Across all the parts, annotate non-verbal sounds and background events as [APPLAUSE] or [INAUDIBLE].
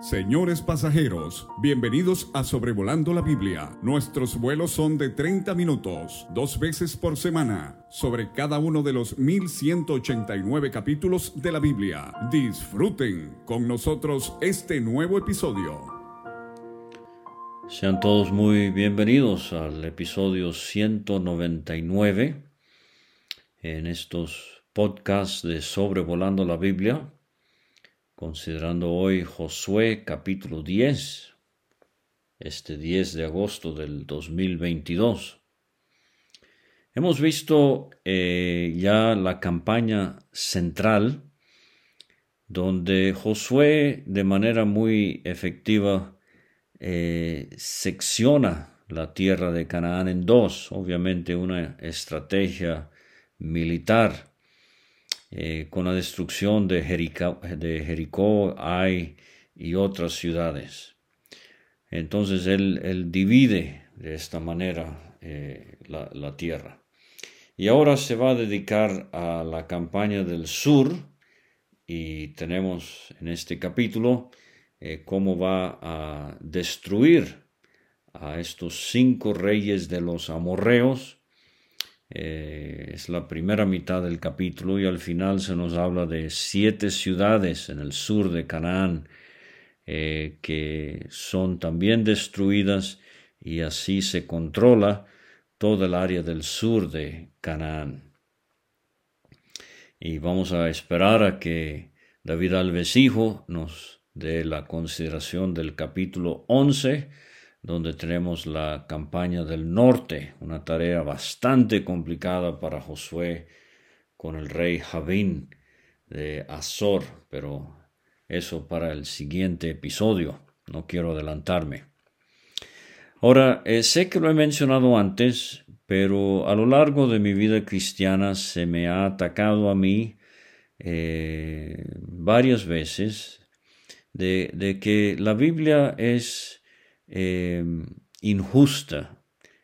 Señores pasajeros, bienvenidos a Sobrevolando la Biblia. Nuestros vuelos son de 30 minutos, dos veces por semana, sobre cada uno de los 1189 capítulos de la Biblia. Disfruten con nosotros este nuevo episodio. Sean todos muy bienvenidos al episodio 199 en estos podcasts de Sobrevolando la Biblia considerando hoy Josué capítulo 10, este 10 de agosto del 2022. Hemos visto eh, ya la campaña central donde Josué de manera muy efectiva eh, secciona la tierra de Canaán en dos, obviamente una estrategia militar eh, con la destrucción de Jericó, y otras ciudades. Entonces él, divide de esta manera eh, la, tierra. Y ahora se va a dedicar a la campaña del sur y tenemos en este capítulo eh, cómo va a destruir a estos cinco reyes de los amorreos eh, es la primera mitad del capítulo y al final se nos habla de siete ciudades en el sur de Canaán eh, que son también destruidas y así se controla todo el área del sur de Canaán. Y vamos a esperar a que David Alvesijo nos dé la consideración del capítulo 11 donde tenemos la campaña del norte, una tarea bastante complicada para Josué con el rey Javín de Azor, pero eso para el siguiente episodio, no quiero adelantarme. Ahora, eh, sé que lo he mencionado antes, pero a lo largo de mi vida cristiana se me ha atacado a mí eh, varias veces de, de que la Biblia es Em, injusta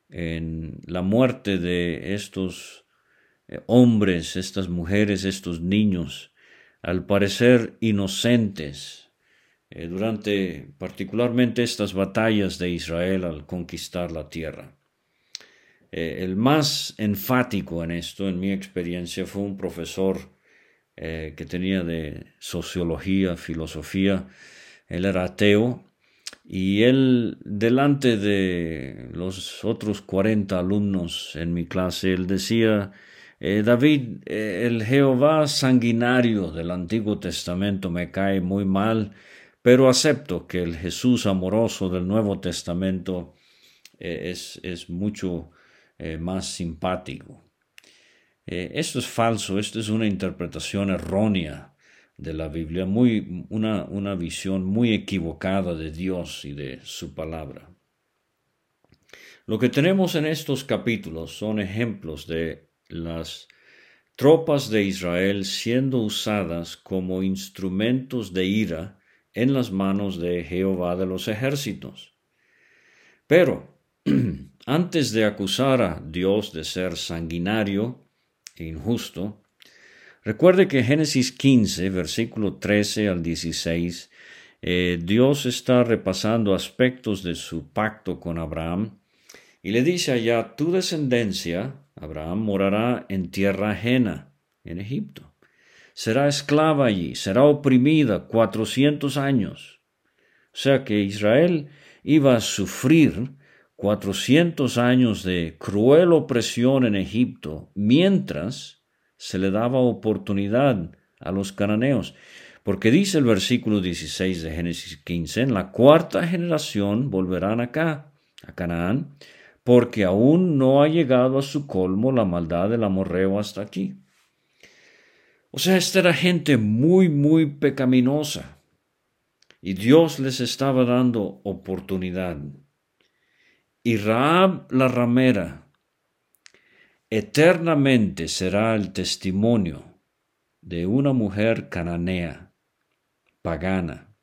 en la muerte de estos eh, hombres, estas mujeres, estos niños, al parecer inocentes, eh, durante particularmente estas batallas de Israel al conquistar la tierra. Eh, el más enfático en esto, en mi experiencia, fue un profesor que tenía de sociología, filosofía. Él era ateo y él, delante de los otros cuarenta alumnos en mi clase, él decía, eh, David, eh, el Jehová sanguinario del Antiguo Testamento me cae muy mal, pero acepto que el Jesús amoroso del Nuevo Testamento eh, es, es, mucho más simpático. esto es falso, esto es una interpretación errónea de la Biblia, muy, una, una visión muy equivocada de Dios y de su palabra. Lo que tenemos en estos capítulos son ejemplos de las tropas de Israel siendo usadas como instrumentos de ira en las manos de Jehová de los ejércitos. Pero, [CLEARS THROAT] antes de acusar a Dios de ser sanguinario e injusto, Recuerde que Génesis 15, versículo 13 al 16, eh, Dios está repasando aspectos de su pacto con Abraham y le dice allá, tu descendencia, Abraham, morará en tierra ajena, en Egipto. Será esclava allí, será oprimida cuatrocientos años. O sea que Israel iba a sufrir cuatrocientos años de cruel opresión en Egipto, mientras se le daba oportunidad a los cananeos. Porque dice el versículo 16 de Génesis 15, en la cuarta generación volverán acá, a Canaán, porque aún no ha llegado a su colmo la maldad del amorreo hasta aquí. O sea, esta era gente muy, muy pecaminosa. Y Dios les estaba dando oportunidad. Y Raab la ramera, eternamente será el testimonio de una mujer cananea, pagana,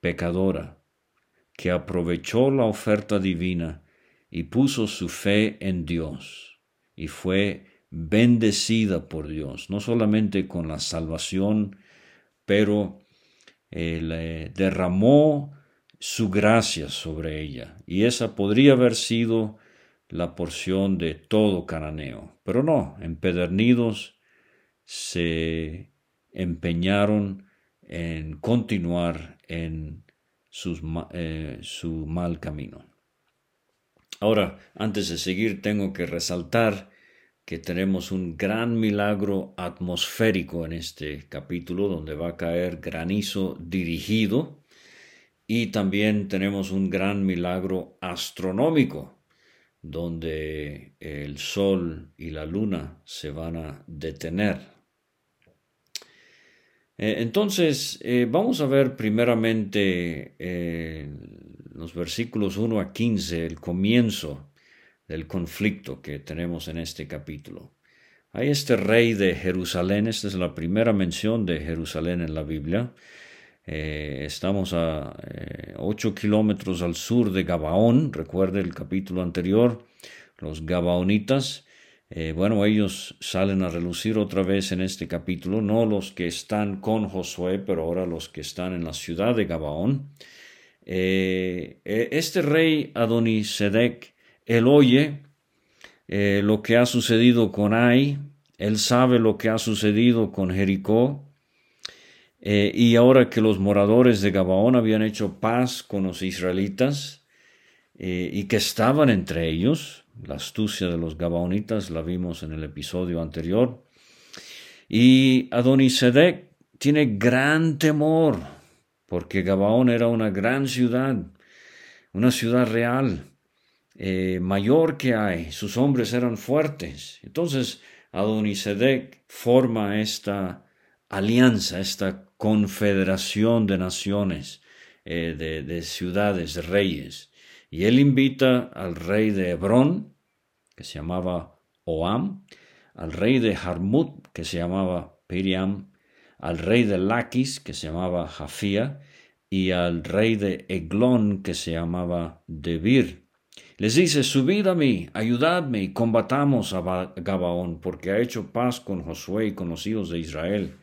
pecadora, que aprovechó la oferta divina y puso su fe en Dios y fue bendecida por Dios, no solamente con la salvación, pero eh, derramó su gracia sobre ella, y esa podría haber sido la porción de todo cananeo. Pero no, empedernidos se empeñaron en continuar en eh, su mal camino. Ahora, antes de seguir, tengo que resaltar que tenemos un gran milagro atmosférico en este capítulo, donde va a caer granizo dirigido, y también tenemos un gran milagro astronómico, donde el sol y la luna se van a detener. Eh, entonces, eh, vamos a ver primeramente eh, los versículos 1 a 15, el comienzo del conflicto que tenemos en este capítulo. Hay este rey de Jerusalén, esta es la primera mención de Jerusalén en la Biblia. Eh, estamos a eh, ocho kilómetros al sur de Gabaón, recuerde el capítulo anterior, los Gabaonitas. Eh, bueno, ellos salen a relucir otra vez en este capítulo, no los que están con Josué, pero ahora los que están en la ciudad de Gabaón. este rey Adonisedec él oye eh, lo que ha sucedido con Ai, él sabe lo que ha sucedido con Jericó, eh, y ahora que los moradores de Gabaón habían hecho paz con los israelitas eh, y que estaban entre ellos, la astucia de los Gabaonitas la vimos en el episodio anterior, y Adonisedec tiene gran temor, porque Gabaón era una gran ciudad, una ciudad real, eh, mayor que hay, sus hombres eran fuertes. Entonces Adonisedec forma esta alianza, esta confederación de naciones, eh, de, de, ciudades, de reyes. Y él invita al rey de Hebrón, que se llamaba Oam, al rey de Harmut, que se llamaba Piriam, al rey de Laquis, que se llamaba Jafía, y al rey de Eglón, que se llamaba Debir. Les dice, subid a mí, ayudadme y combatamos a Gabaón, porque ha hecho paz con Josué y con los hijos de Israel.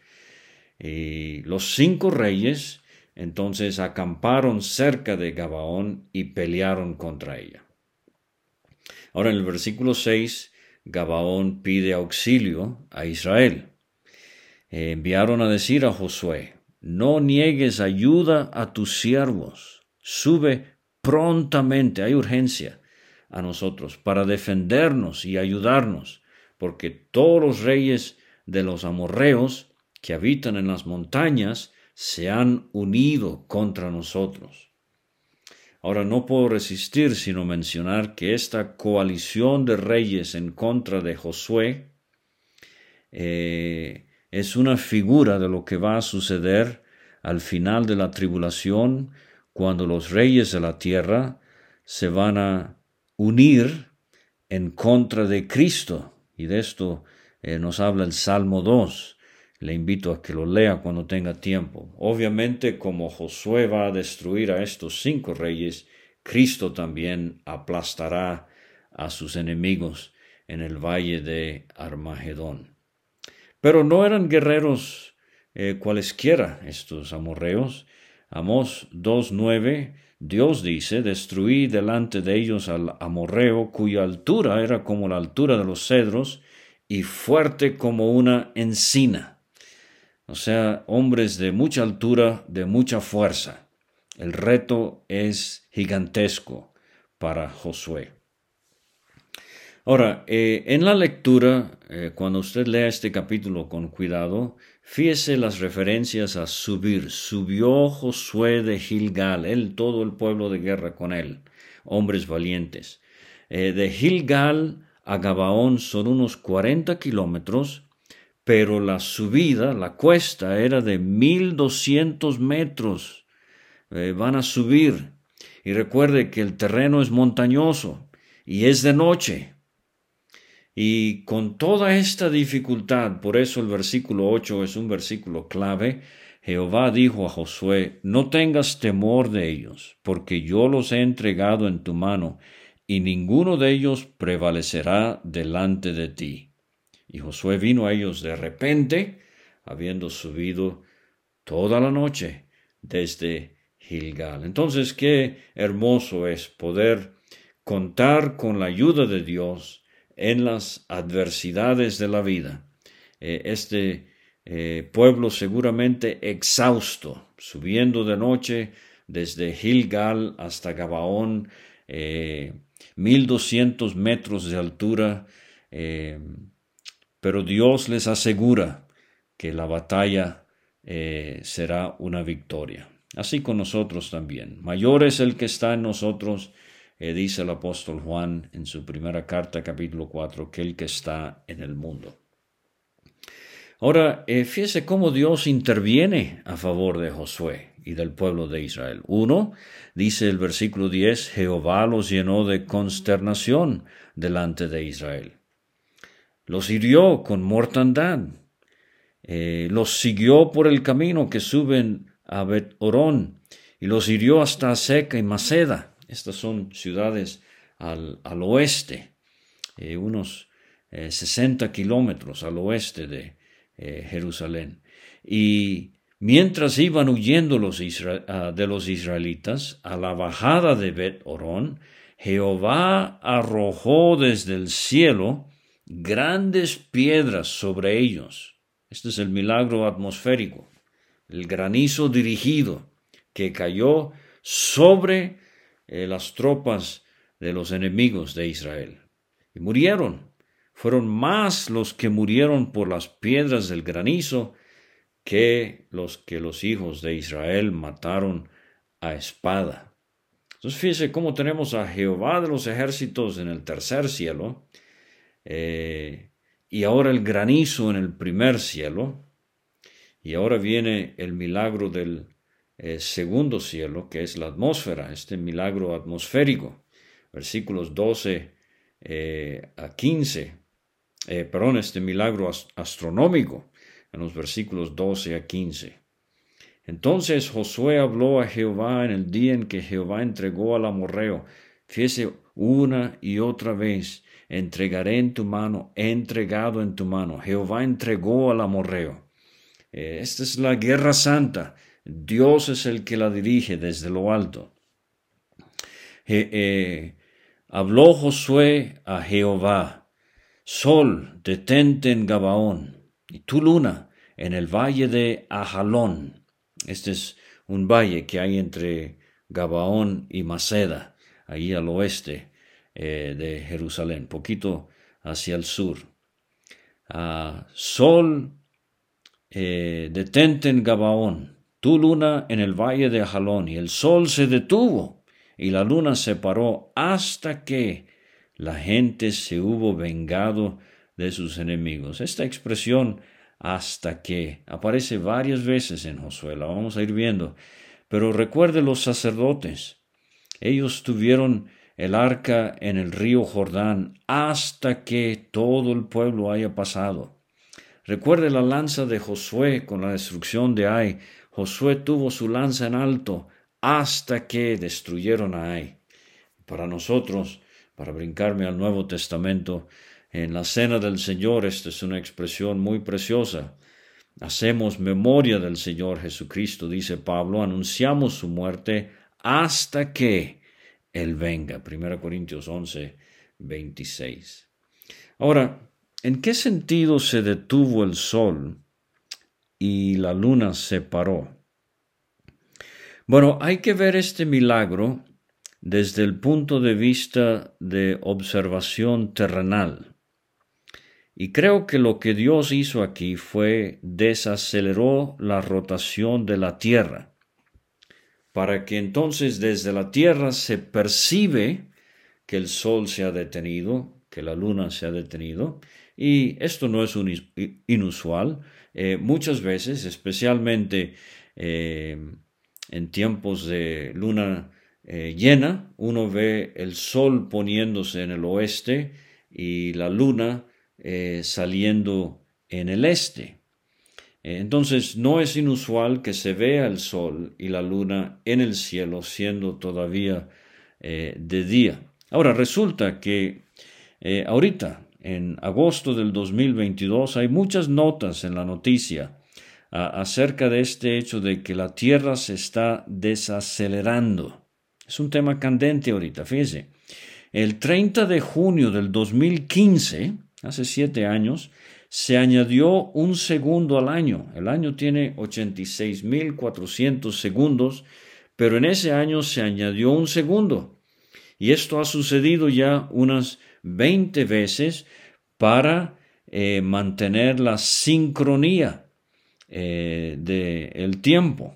Y los cinco reyes entonces acamparon cerca de Gabaón y pelearon contra ella. Ahora en el versículo 6, Gabaón pide auxilio a Israel. enviaron a decir a Josué, no niegues ayuda a tus siervos, sube prontamente, hay urgencia a nosotros para defendernos y ayudarnos, porque todos los reyes de los amorreos que habitan en las montañas se han unido contra nosotros. Ahora no puedo resistir sino mencionar que esta coalición de reyes en contra de Josué eh, es una figura de lo que va a suceder al final de la tribulación, cuando los reyes de la tierra se van a unir en contra de Cristo. Y de esto eh, nos habla el Salmo 2. Le invito a que lo lea cuando tenga tiempo. Obviamente, como Josué va a destruir a estos cinco reyes, Cristo también aplastará a sus enemigos en el valle de Armagedón. Pero no eran guerreros eh, cualesquiera estos amorreos. Amós 2.9 Dios dice, destruí delante de ellos al amorreo, cuya altura era como la altura de los cedros, y fuerte como una encina. O sea, hombres de mucha altura, de mucha fuerza. El reto es gigantesco para Josué. Ahora, eh, en la lectura, eh, cuando usted lea este capítulo con cuidado, Fíjese las referencias a subir. Subió Josué de Gilgal, él, todo el pueblo de guerra con él, hombres valientes. Eh, de Gilgal a Gabaón son unos 40 kilómetros, pero la subida, la cuesta, era de 1200 metros. Eh, van a subir. Y recuerde que el terreno es montañoso y es de noche. Y con toda esta dificultad, por eso el versículo 8 es un versículo clave, Jehová dijo a Josué, no tengas temor de ellos, porque yo los he entregado en tu mano, y ninguno de ellos prevalecerá delante de ti. Y Josué vino a ellos de repente, habiendo subido toda la noche, desde Gilgal. Entonces, qué hermoso es poder contar con la ayuda de Dios en las adversidades de la vida. Eh, este eh, pueblo seguramente exhausto, subiendo de noche desde Gilgal hasta Gabaón, eh, mil doscientos metros de altura, pero Dios les asegura que la batalla será una victoria. Así con nosotros también. Mayor es el que está en nosotros, dice el apóstol Juan en su primera carta, capítulo 4, que el que está en el mundo. Ahora, eh, fíjese cómo Dios interviene a favor de Josué y del pueblo de Israel. Uno, dice el versículo 10, Jehová los llenó de consternación delante de Israel. Los hirió con mortandad. Eh, los siguió por el camino que suben a Bet Orón y los hirió hasta Seca y Maceda. Estas son ciudades al, oeste, eh, unos 60 kilómetros al oeste de, eh, Jerusalén. Y mientras iban huyendo los ah, de los israelitas a la bajada de Bet Orón, Jehová arrojó desde el cielo grandes piedras sobre ellos. Este es el milagro atmosférico, el granizo dirigido que cayó sobre eh, las tropas de los enemigos de Israel. Y murieron fueron más los que murieron por las piedras del granizo que los que los hijos de Israel mataron a espada. Entonces fíjese cómo tenemos a Jehová de los ejércitos en el tercer cielo eh, y ahora el granizo en el primer cielo y ahora viene el milagro del eh, segundo cielo que es la atmósfera, este milagro atmosférico, versículos 12 eh, a 15 eh, perdón, este milagro astronómico en los versículos 12 a 15. Entonces Josué habló a Jehová en el día en que Jehová entregó al amorreo. Fíjese una y otra vez, entregaré en tu mano, entregado en tu mano. Jehová entregó al amorreo. Eh, esta es la guerra santa. Dios es el que la dirige desde lo alto. Eh, habló Josué a Jehová Sol, detente en Gabaón, y tu luna en el valle de Ajalón. Este es un valle que hay entre Gabaón y Maceda, ahí al oeste eh, de Jerusalén, poquito hacia el sur. Ah, sol, eh, detente en Gabaón, tu luna en el valle de Ajalón, y el sol se detuvo, y la luna se paró hasta que la gente se hubo vengado de sus enemigos. Esta expresión hasta que aparece varias veces en Josué, la vamos a ir viendo. Pero recuerde los sacerdotes. Ellos tuvieron el arca en el río Jordán hasta que todo el pueblo haya pasado. Recuerde la lanza de Josué con la destrucción de Ai. Josué tuvo su lanza en alto hasta que destruyeron a Ai. Para nosotros, para brincarme al Nuevo Testamento, en la cena del Señor, esta es una expresión muy preciosa. Hacemos memoria del Señor Jesucristo, dice Pablo, anunciamos su muerte hasta que Él venga. 1 Corintios 11, 26. Ahora, ¿en qué sentido se detuvo el sol y la luna se paró? Bueno, hay que ver este milagro desde el punto de vista de observación terrenal. Y creo que lo que Dios hizo aquí fue desaceleró la rotación de la Tierra, para que entonces desde la Tierra se percibe que el Sol se ha detenido, que la Luna se ha detenido, y esto no es inusual. Eh, muchas veces, especialmente eh, en tiempos de luna eh, llena, uno ve el sol poniéndose en el oeste y la luna saliendo en el este. Eh, entonces no es inusual que se vea el sol y la luna en el cielo siendo todavía de día. Ahora resulta que ahorita, en agosto del 2022, hay muchas notas en la noticia acerca de este hecho de que la Tierra se está desacelerando. Es un tema candente ahorita, fíjese. El 30 de junio del 2015, hace siete años, se añadió un segundo al año. El año tiene 86.400 segundos, pero en ese año se añadió un segundo. Y esto ha sucedido ya unas 20 veces para eh, mantener la sincronía eh, del tiempo.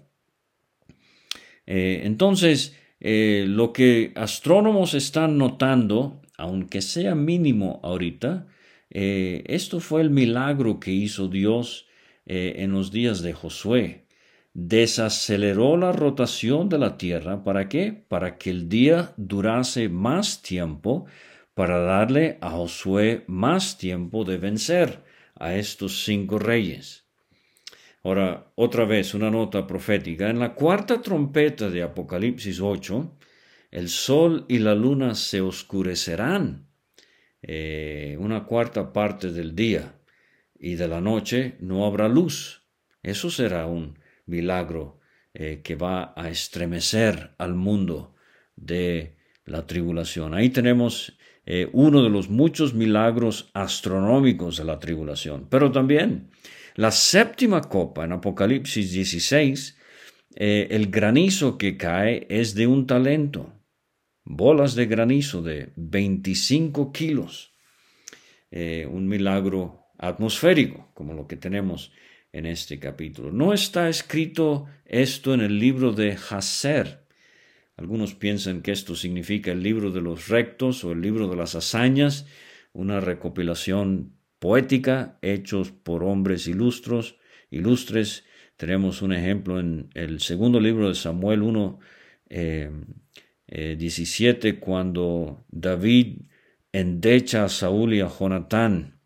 Eh, entonces, lo que astrónomos están notando, aunque sea mínimo ahorita, esto fue el milagro que hizo Dios en los días de Josué desaceleró la rotación de la Tierra. ¿Para qué? Para que el día durase más tiempo, para darle a Josué más tiempo de vencer a estos cinco reyes. Ahora, otra vez, una nota profética. En la cuarta trompeta de Apocalipsis 8, el sol y la luna se oscurecerán eh, una cuarta parte del día y de la noche no habrá luz. Eso será un milagro eh, que va a estremecer al mundo de la tribulación. Ahí tenemos eh, uno de los muchos milagros astronómicos de la tribulación. Pero también la séptima copa en Apocalipsis 16, eh, el granizo que cae es de un talento, bolas de granizo de 25 kilos, un milagro atmosférico, como lo que tenemos en este capítulo. No está escrito esto en el libro de Haser. Algunos piensan que esto significa el libro de los rectos o el libro de las hazañas, una recopilación poética, hechos por hombres ilustros, ilustres. Tenemos un ejemplo en el segundo libro de Samuel 1, 17, eh, eh, cuando David endecha a Saúl y a Jonatán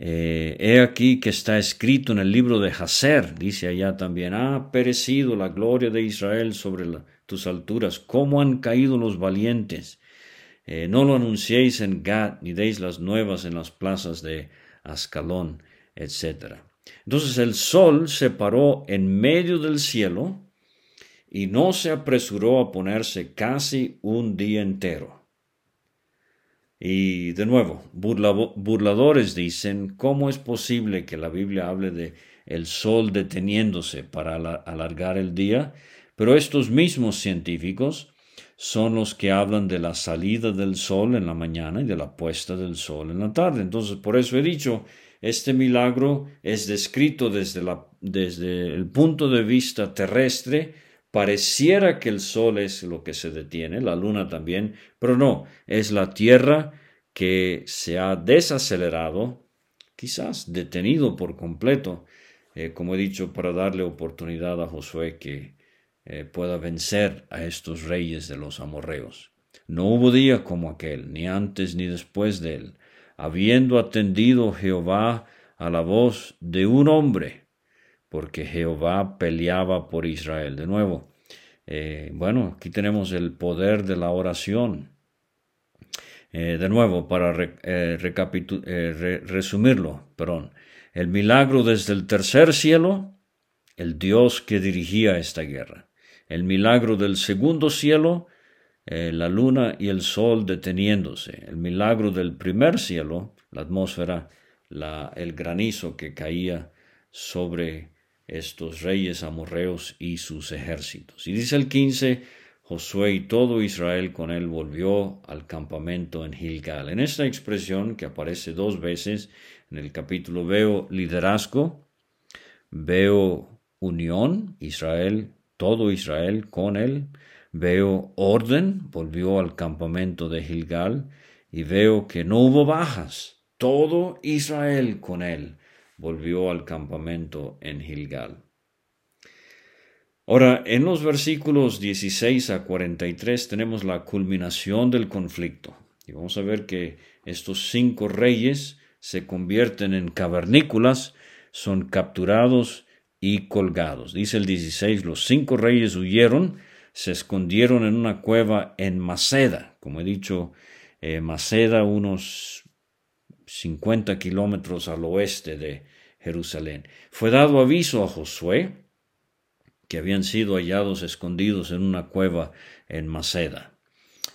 eh, he aquí que está escrito en el libro de Hazer, dice allá también, ha perecido la gloria de Israel sobre tus alturas, cómo han caído los valientes. Eh, no lo anunciéis en Gad, ni deis las nuevas en las plazas de Ascalón, etc. Entonces el sol se paró en medio del cielo y no se apresuró a ponerse casi un día entero. Y de nuevo, burladores dicen, ¿cómo es posible que la Biblia hable de el sol deteniéndose para alargar el día? Pero estos mismos científicos son los que hablan de la salida del sol en la mañana y de la puesta del sol en la tarde. Entonces, por eso he dicho, este milagro es descrito desde, la, desde el punto de vista terrestre, Pareciera que el sol es lo que se detiene, la luna también, pero no, es la Tierra que se ha desacelerado, quizás detenido por completo, eh, como he dicho, para darle oportunidad a Josué que eh, pueda vencer a estos reyes de los amorreos. No hubo día como aquel, ni antes ni después de él, habiendo atendido Jehová a la voz de un hombre, porque Jehová peleaba por Israel. De nuevo, eh, bueno, aquí tenemos el poder de la oración. Eh, de nuevo, para eh, resumirlo, perdón, el milagro desde el tercer cielo, el Dios que dirigía esta guerra. El milagro del segundo cielo, la luna y el sol deteniéndose. El milagro del primer cielo, la atmósfera, el granizo que caía sobre estos reyes amorreos y sus ejércitos. Y dice el 15, Josué y todo Israel con él volvió al campamento en Gilgal. En esta expresión que aparece dos veces en el capítulo veo liderazgo, veo unión, Israel, todo Israel con él, veo orden, volvió al campamento de Gilgal, y veo que no hubo bajas, todo Israel con él volvió al campamento en Gilgal. Ahora, en los versículos 16 a 43 tenemos la culminación del conflicto. Y vamos a ver que estos cinco reyes se convierten en cavernícolas, son capturados y colgados. Dice el 16, los cinco reyes huyeron, se escondieron en una cueva en Maceda. Como he dicho, eh, Maceda unos 50 kilómetros al oeste de Jerusalén. Fue dado aviso a Josué que habían sido hallados escondidos en una cueva en Maceda.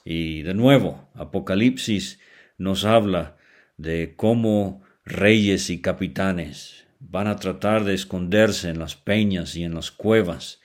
Y de nuevo, Apocalipsis nos habla de cómo reyes y capitanes van a tratar de esconderse en las peñas y en las cuevas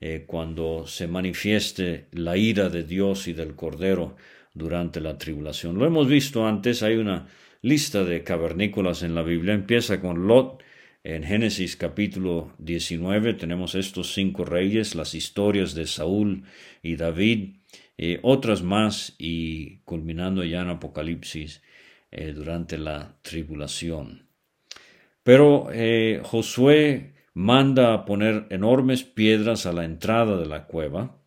eh, cuando se manifieste la ira de Dios y del Cordero durante la tribulación. Lo hemos visto antes, hay una lista de cavernícolas en la Biblia, empieza con Lot, en Génesis capítulo 19 tenemos estos cinco reyes, las historias de Saúl y David, eh, otras más y culminando ya en Apocalipsis eh, durante la tribulación. Pero eh, Josué manda a poner enormes piedras a la entrada de la cueva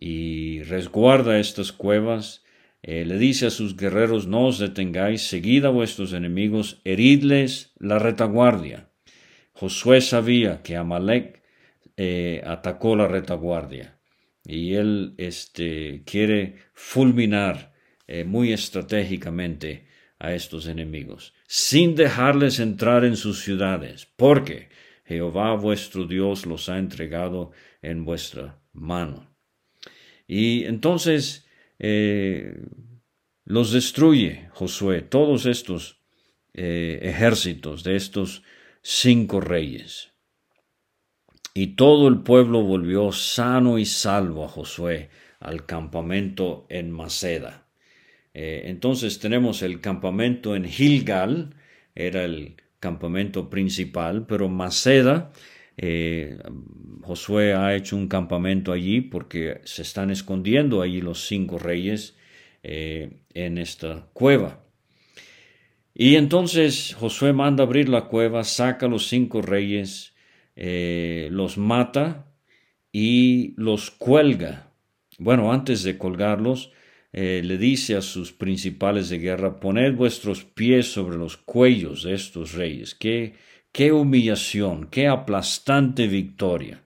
y resguarda estas cuevas. Le dice a sus guerreros, no os detengáis, seguid a vuestros enemigos, heridles la retaguardia. Josué sabía que Amalek eh, atacó la retaguardia y él este, quiere fulminar eh, muy estratégicamente a estos enemigos, sin dejarles entrar en sus ciudades, porque Jehová vuestro Dios los ha entregado en vuestra mano. Y entonces eh, los destruye Josué, todos estos ejércitos de estos cinco reyes. Y todo el pueblo volvió sano y salvo a Josué al campamento en Maceda. Eh, entonces tenemos el campamento en Gilgal, era el campamento principal, pero Maceda, eh, Josué ha hecho un campamento allí porque se están escondiendo allí los cinco reyes eh, en esta cueva. Y entonces Josué manda abrir la cueva, saca a los cinco reyes, eh, los mata y los cuelga. Bueno, antes de colgarlos, le dice a sus principales de guerra, poned vuestros pies sobre los cuellos de estos reyes. Qué, qué humillación, qué aplastante victoria.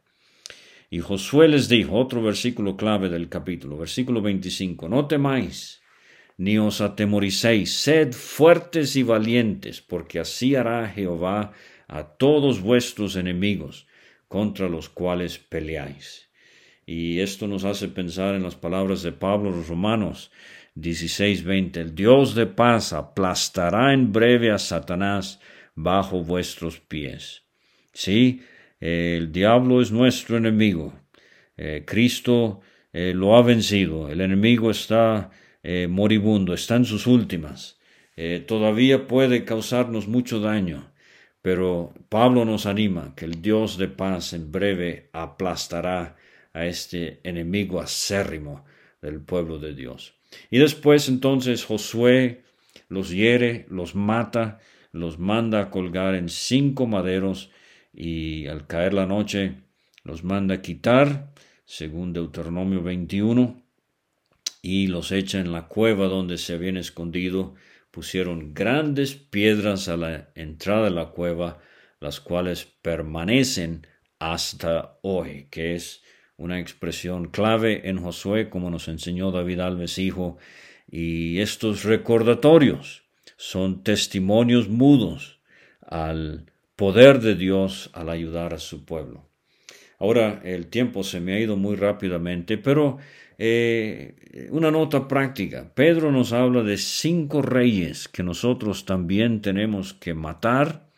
Y Josué les dijo, otro versículo clave del capítulo, versículo 25, no temáis ni os atemoricéis, sed fuertes y valientes, porque así hará Jehová a todos vuestros enemigos, contra los cuales peleáis. Y esto nos hace pensar en las palabras de Pablo los Romanos 16:20, el Dios de paz aplastará en breve a Satanás bajo vuestros pies. Sí, el diablo es nuestro enemigo. Eh, Cristo eh, lo ha vencido. El enemigo está eh, moribundo, está en sus últimas, todavía puede causarnos mucho daño, pero Pablo nos anima que el Dios de paz en breve aplastará a este enemigo acérrimo del pueblo de Dios. Y después entonces Josué los hiere, los mata, los manda a colgar en cinco maderos y al caer la noche los manda a quitar, según Deuteronomio 21, y los echa en la cueva donde se habían escondido, pusieron grandes piedras a la entrada de la cueva, las cuales permanecen hasta hoy, que es una expresión clave en Josué, como nos enseñó David Alves Hijo, y estos recordatorios son testimonios mudos al poder de Dios al ayudar a su pueblo. Ahora el tiempo se me ha ido muy rápidamente, pero eh, una nota práctica. Pedro nos habla de cinco reyes que nosotros también tenemos que matar,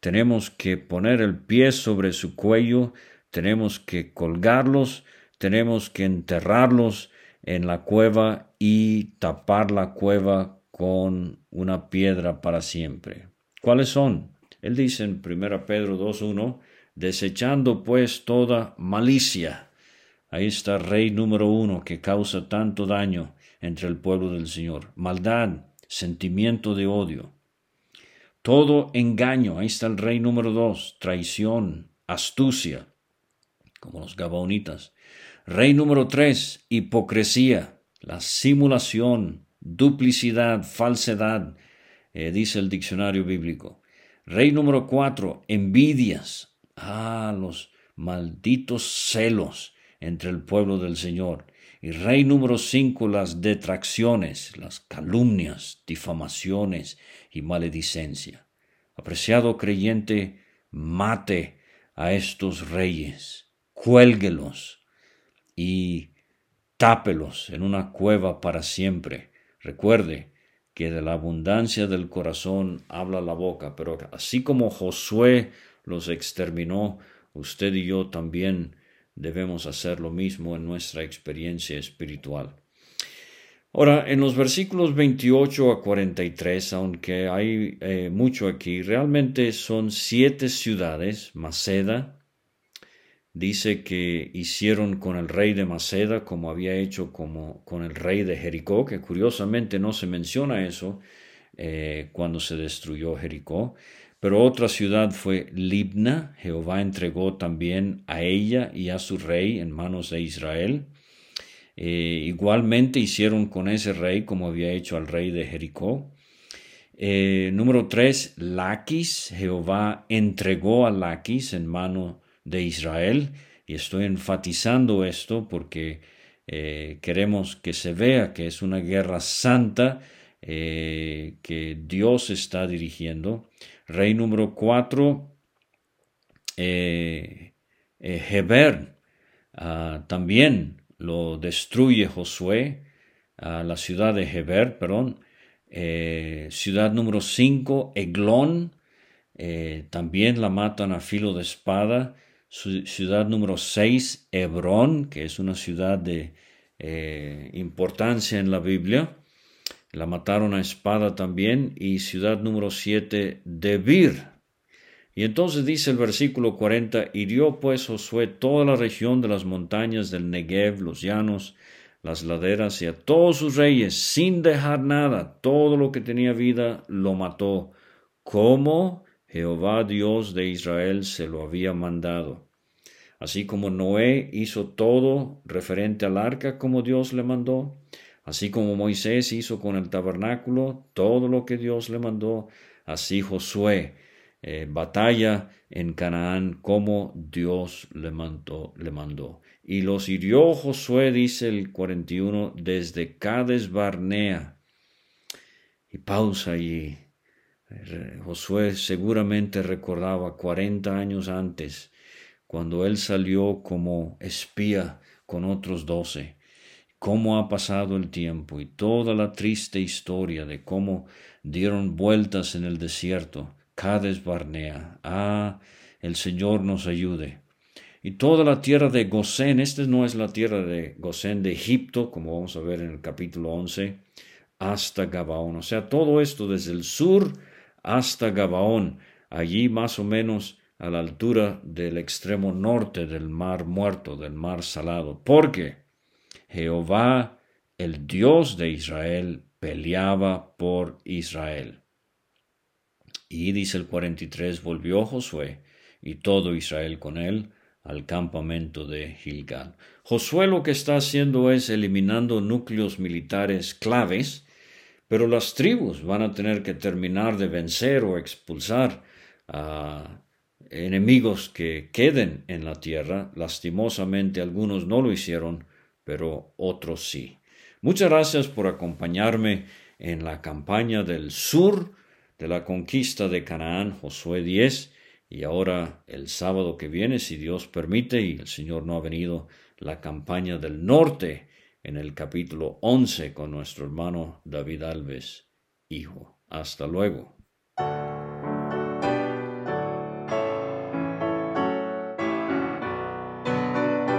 tenemos que poner el pie sobre su cuello, tenemos que colgarlos, tenemos que enterrarlos en la cueva y tapar la cueva con una piedra para siempre. ¿Cuáles son? Él dice en 1 Pedro 2.1, desechando pues toda malicia. Ahí está rey número uno que causa tanto daño entre el pueblo del Señor. Maldad, sentimiento de odio. Todo engaño. Ahí está el rey número dos. Traición, astucia, como los gabaonitas. Rey número tres, hipocresía, la simulación, duplicidad, falsedad, eh, dice el diccionario bíblico. Rey número cuatro, envidias, Ah, los malditos celos entre el pueblo del Señor. Y rey número cinco, las detracciones, las calumnias, difamaciones y maledicencia. Apreciado creyente, mate a estos reyes, cuélguelos y tápelos en una cueva para siempre. Recuerde que de la abundancia del corazón habla la boca, pero así como Josué los exterminó, usted y yo también debemos hacer lo mismo en nuestra experiencia espiritual. Ahora, en los versículos 28 a 43, aunque hay eh, mucho aquí, realmente son siete ciudades, Maceda, dice que hicieron con el rey de Maceda como había hecho con el rey de Jericó, que curiosamente no se menciona eso eh, cuando se destruyó Jericó. Pero otra ciudad fue Libna, Jehová entregó también a ella y a su rey en manos de Israel. Eh, igualmente hicieron con ese rey como había hecho al rey de Jericó. Eh, número tres, Laquis, Jehová entregó a Laquis en mano de Israel. Y estoy enfatizando esto porque eh, queremos que se vea que es una guerra santa que Dios está dirigiendo. Rey número cuatro, Heber, ah, también lo destruye Josué, a la ciudad de Heber, perdón. Eh, ciudad número 5, Eglón, eh, también la matan a filo de espada. Ciudad número 6, Hebrón, que es una ciudad de eh, importancia en la Biblia. La mataron a espada también. Y ciudad número 7, Debir, y entonces dice el versículo 40, hirió pues Josué toda la región de las montañas del Negev, los llanos, las laderas y a todos sus reyes, sin dejar nada, todo lo que tenía vida lo mató, como Jehová Dios de Israel se lo había mandado. Así como Noé hizo todo referente al arca como Dios le mandó, así como Moisés hizo con el tabernáculo todo lo que Dios le mandó, así Josué eh, batalla en Canaán como Dios le mandó, le mandó. Y los hirió Josué, dice el 41, desde Cades Barnea. Y pausa allí. Josué seguramente recordaba 40 años antes, cuando él salió como espía con otros doce, cómo ha pasado el tiempo y toda la triste historia de cómo dieron vueltas en el desierto, Cades Barnea. Ah, el Señor nos ayude. Y toda la tierra de Gosén, esta no es la tierra de Gosén de Egipto, como vamos a ver en el capítulo 11, hasta Gabaón. O sea, todo esto desde el sur hasta Gabaón, allí más o menos a la altura del extremo norte del mar muerto, del mar salado. Porque Jehová, el Dios de Israel, peleaba por Israel. Y dice el 43, volvió Josué y todo Israel con él al campamento de Gilgal. Josué lo que está haciendo es eliminando núcleos militares claves, pero las tribus van a tener que terminar de vencer o expulsar a enemigos que queden en la tierra. Lastimosamente algunos no lo hicieron, pero otros sí. Muchas gracias por acompañarme en la campaña del sur de la conquista de Canaán, Josué 10, y ahora el sábado que viene, si Dios permite, y el Señor no ha venido, la campaña del norte en el capítulo 11 con nuestro hermano David Alves, hijo. Hasta luego.